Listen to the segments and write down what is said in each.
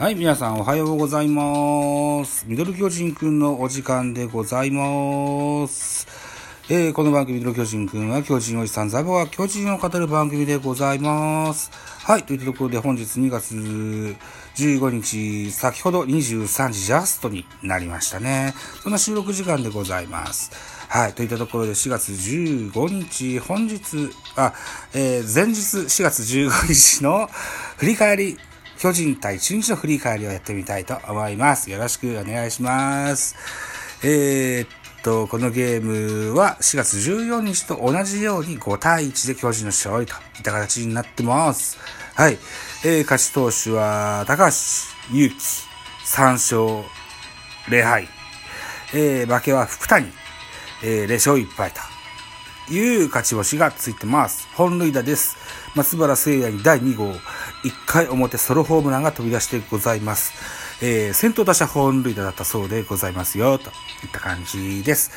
はい、皆さんおはようございます。ミドル巨人くんのお時間でございます。えー、この番組ミドル巨人くんは巨人おじさんザボは巨人を語る番組でございます。はい、といったところで本日2月15日、先ほど23時ジャストになりましたね。そんな収録時間でございます。はい。といったところで4月15日、本日、あ、えー前日4月15日の振り返り、巨人対中日の振り返りをやってみたいと思います。よろしくお願いします。えーっと、このゲームは4月14日と同じように5対1で巨人の勝利といった形になってます。はい。えー勝ち投手は高橋祐希3勝0敗。えー負けは福谷、えー0勝1敗という勝ち星がついてます。本塁打です。松原聖也に第2号、1回表ソロホームランが飛び出してございます。えー先頭打者本塁打だったそうでございますよ、といった感じです。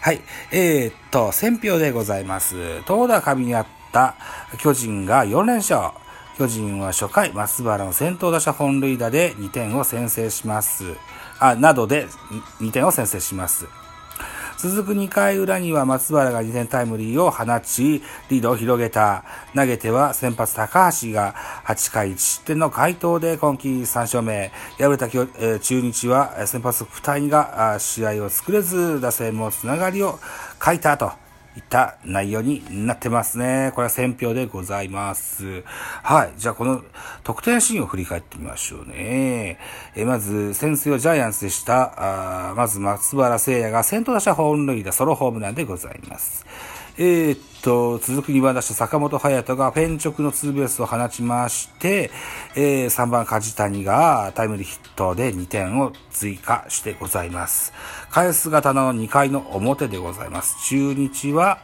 はい。えーっと、選票でございます。投打上にあった巨人が4連勝。巨人は初回、松原の先頭打者本塁打で2点を先制します。あ、などで2点を先制します。続く2回裏には松原が2点タイムリーを放ち、リードを広げた。投げては先発高橋が8回1失点の回答で今季3勝目。敗れたえー中日は先発二人が試合を作れず、打線もつながりを欠いたと。いた内容になってますね。これは選票でございます。はい。じゃあこの得点シーンを振り返ってみましょうね。えまず、先水はジャイアンツでした。あまず松原聖也が先頭打者本塁打ソロホームランでございます。えーっと、続く2番打者坂本勇人がフェン直のツーベースを放ちまして、えー3番梶谷がタイムリーヒットで2点を追加してございます。返す型の2回の表でございます。中日は、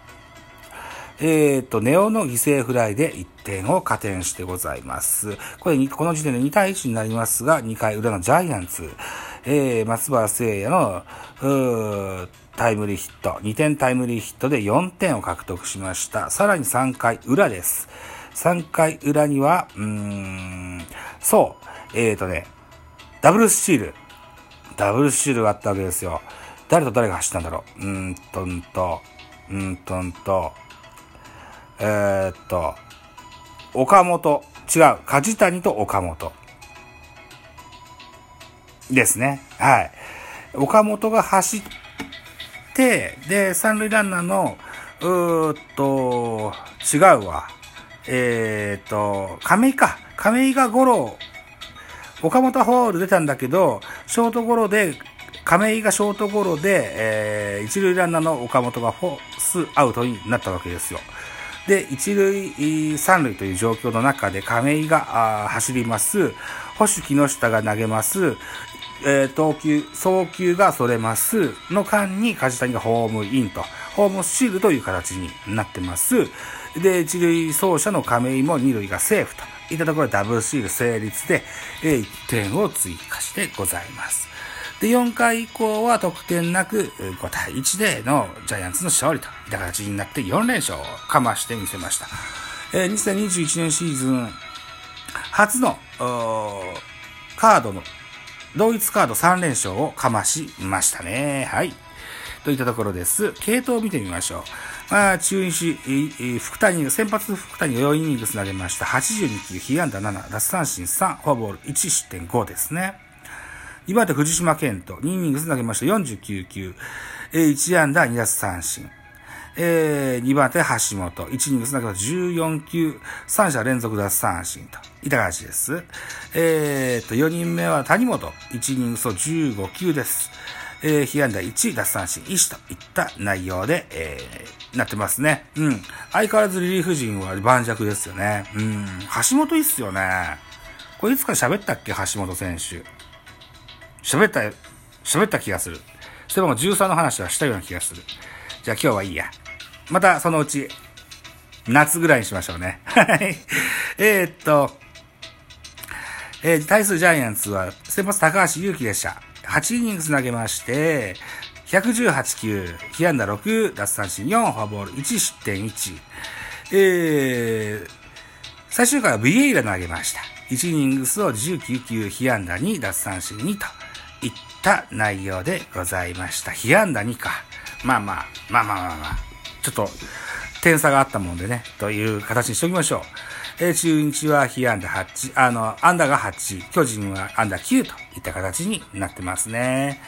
えー、と、ネオの犠牲フライで1点を加点してございます。これに、この時点で2対1になりますが、2回裏のジャイアンツ、えー、松原聖也の、うータイムリーヒット、2点タイムリーヒットで4点を獲得しました。さらに3回裏です。3回裏には、うーん、そう、えーとね、ダブルスチール。ダブルスチールがあったわけですよ。誰と誰が走ったんだろう。うーんとんと、うーんとんと、えーっと、岡本、違う、梶谷と岡本。ですね。はい。岡本が走って、で、三塁ランナーの、うーっと、違うわ。えーっと、亀井か。亀井がゴロ、岡本はフォール出たんだけど、ショートゴロで、亀井がショートゴロで、えー一塁ランナーの岡本がフォースアウトになったわけですよ。で、一塁、三塁という状況の中で亀井が走ります。保守木下が投げます。えー投球、送球がそれます。の間に梶谷がホームインと、ホームシールという形になってます。で、一塁走者の亀井も二塁がセーフといったところでダブルシール成立で、え1点を追加してございます。で、4回以降は得点なく5対1でのジャイアンツの勝利といった形になって4連勝をかましてみせました。えー2021年シーズン初のカードの同一カード3連勝をかましましたね。はい。といったところです。系統を見てみましょう。まあ、中日、福谷、先発福谷4イニングス投げました。82球、被安打7、奪三振3、フォアボール1失点5ですね。2番手藤島健人、2イニングス投げました49球、えー1安打2奪三振。えー、2番手橋本、1イニングス投げました14球、3者連続奪三振といった感じです。えーと、4人目は谷本、1イニングスを15球です。えー、被安打1、奪三振1といった内容で、えー、なってますね。うん。相変わらずリリーフ陣は盤石ですよね。うん。橋本いいっすよね。これいつか喋ったっけ？橋本選手。喋った、喋った気がする。それも13の話はしたような気がする。じゃあ今日はいいや。またそのうち、夏ぐらいにしましょうね。はい。えっと、えー対するジャイアンツは、先発高橋祐希でした。8イニングス投げまして、118球、被安打6、奪三振4、フォアボール1、失点1。えー、最終回はビエイラ投げました。1イニングスを19球被安打2奪三振2といった内容でございました。被安打2か。まあまあ、まあまあまあまあ、ちょっと点差があったもんでね、という形にしておきましょう。えー、中日は被安打8、あの、安打が8、巨人は安打9といった形になってますね。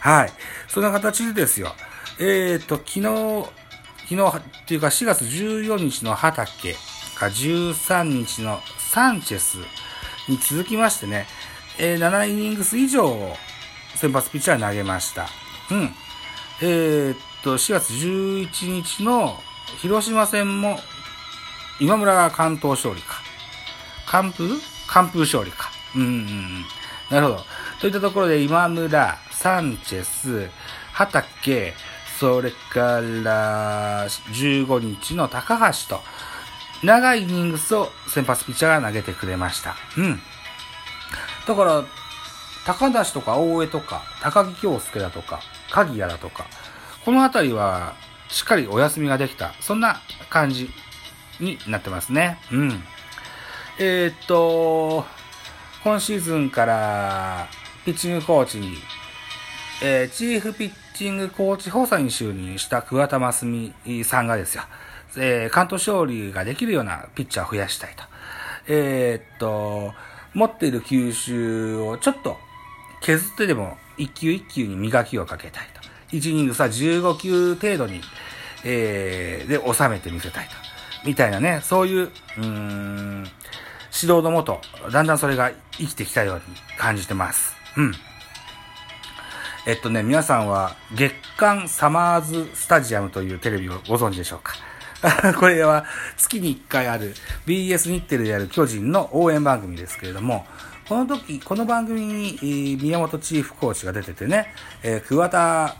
はい。そんな形でですよ。えっ、ー、と、昨日、昨日っていうか4月14日の畑か13日のサンチェスに続きましてね、えー、7イニングス以上を先発ピッチャー投げました。うん。えー、っと、4月11日の広島戦も今村が関東勝利か。完封？完封勝利か。うんうんうん。なるほど。といったところで今村、サンチェス、畑、それから15日の高橋と、長いイニングスを先発ピッチャーが投げてくれました。うん。だから、高梨とか大江とか、高木京介だとか、鍵谷だとか、この辺りはしっかりお休みができた、そんな感じになってますね。うん。えー、っと、今シーズンからピッチングコーチに、えー、チーフピッチングコーチ補佐に就任した桑田真澄さんがですよ、えー、関東勝利ができるようなピッチャーを増やしたいと。えー、っと、持っている球種をちょっと削ってでも一球一球に磨きをかけたいと。1イニングさ15球程度に、えー、で収めてみせたいと。みたいなね、そういう、うーん、指導のもと、だんだんそれが生きてきたように感じてます。うん。えっとね、皆さんは月刊サマーズスタジアムというテレビをご存知でしょうか？これは月に1回ある BS 日テレである巨人の応援番組ですけれども、この時、この番組に宮本チーフコーチが出ててね、えー、桑田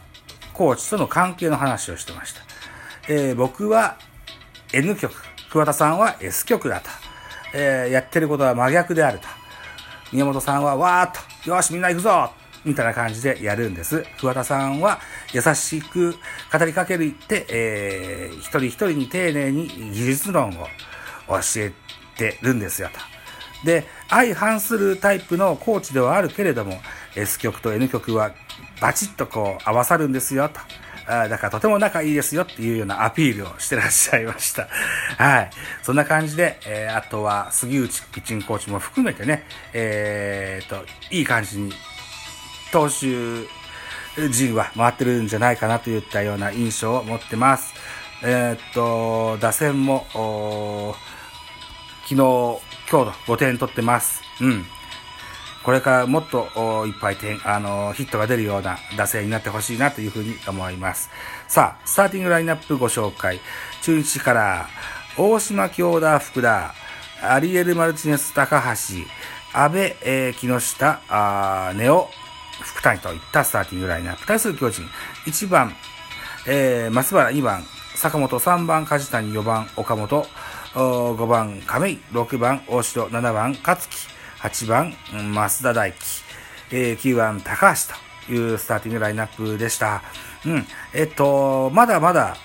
コーチとの関係の話をしてました。えー、僕は N 曲、桑田さんは S 曲だと。えー、やってることは真逆であると。宮本さんはわーっと、よしみんな行くぞみたいな感じでやるんです。桑田さんは優しく語りかけて、えー、一人一人に丁寧に技術論を教えてるんですよと。で、相反するタイプのコーチではあるけれども、S 曲と N 曲はバチッとこう合わさるんですよと。あだからとても仲いいですよっていうようなアピールをしてらっしゃいました。はい。そんな感じで、えー、あとは杉内ピッチングコーチも含めてね、えー、と、いい感じに投手陣は回ってるんじゃないかなといったような印象を持ってます。えー、っと、打線も、昨日、今日と5点取ってます。うん。これからもっといっぱい点、あの、ヒットが出るような打線になってほしいなというふうに思います。さあ、スターティングラインナップご紹介。中日から、大島京田福田、アリエル・マルチネス高橋、安倍、えー、木下、あネオ、福谷といったスターティングラインナップ。対する巨人、1番、えー、松原2番、坂本3番、梶谷4番、岡本、5番、亀井、6番、大城、7番、勝木、8番、増田大輝、えー、9番、高橋というスターティングラインナップでした。うん。えっと、まだまだ、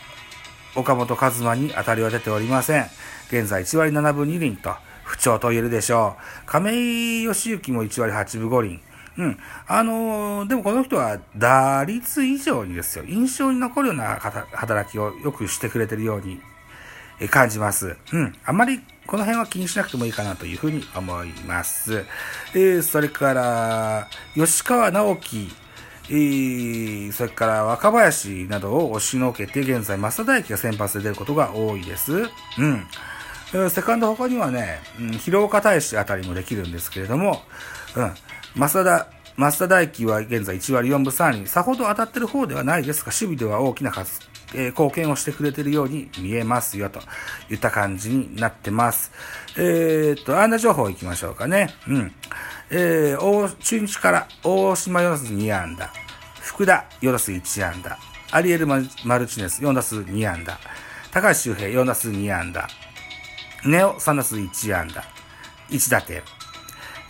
岡本和真に当たりは出ておりません。現在1割7分2厘と、不調と言えるでしょう。亀井義行も1割8分5厘。うん。あのー、でもこの人は打率以上にですよ、印象に残るような働きをよくしてくれてるように感じます。うん。あまりこの辺は気にしなくてもいいかなというふうに思います。えー、それから、吉川直樹、えー、それから若林などを押しのけて、現在、増田大輝が先発で出ることが多いです。うん。セカンド他にはね、うん、広岡大使あたりもできるんですけれども、うん、増田、増田大輝は現在1割4分3厘、さほど当たってる方ではないですが、守備では大きな、えー、貢献をしてくれてるように見えますよ、といった感じになってます。えー、っと、安打情報いきましょうかね。うん。えー、大、中日から大島4打数2安打、福田4打数1安打、アリエルマルチネス4打数2安打、高橋周平4打数2安打、ネオ3打数1安打、1打点、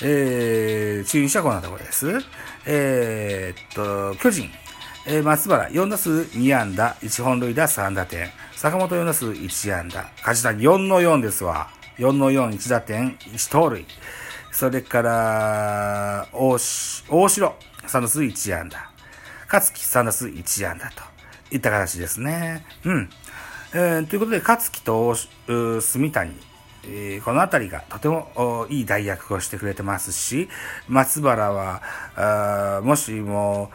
えー、中日はこんなところです。えー、っと、巨人、えー、松原4打数2安打、1本塁打3打点。坂本4打数1安打。梶谷4の4ですわ。4の4、1打点、1盗塁。それから、大し大城、3打数1安打。勝木3打数1安打といった形ですね。うん。えーということで、勝木と住谷、えーこのあたりがとてもいい代役をしてくれてますし、松原は、あもしも、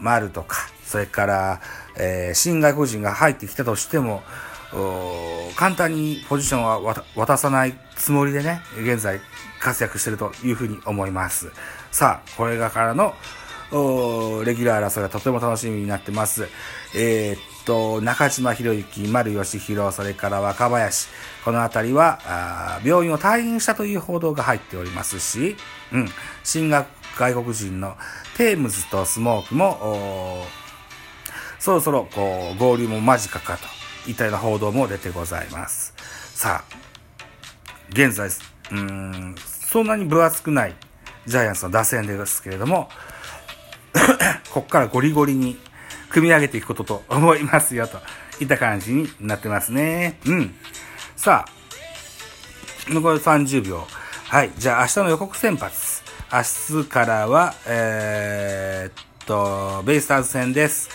丸とか、それから、えー新外国人が入ってきたとしても、簡単にポジションは渡さないつもりでね、現在活躍してるというふうに思います。さあ、これがからの、レギュラー争いがとても楽しみになってます。えーと、中島博之、丸義弘、それから若林、このあたりは、病院を退院したという報道が入っておりますし、うん、新学外国人のテームズとスモークも、そろそろこう合流も間近かといったような報道も出てございます。さあ、現在、うん、そんなに分厚くないジャイアンツの打線ですけれども、ここからゴリゴリに組み上げていくことと思いますよといった感じになってますね。うん。さあ、残り30秒。はい。じゃあ明日の予告先発。明日からは、えーっと、ベイスターズ戦です。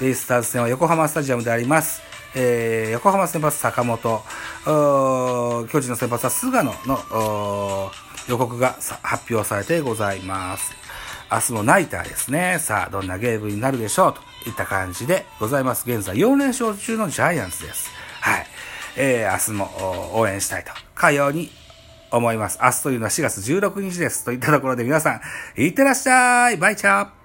ベイスターズ戦は横浜スタジアムであります。えー、横浜先発坂本、巨人の先発は菅野の予告が発表されてございます。明日もナイターですね。さあ、どんなゲームになるでしょうといった感じでございます。現在4連勝中のジャイアンツです。はい。えー、明日も応援したいと、かように思います。明日というのは4月16日です。といったところで皆さん、いってらっしゃいバイチャー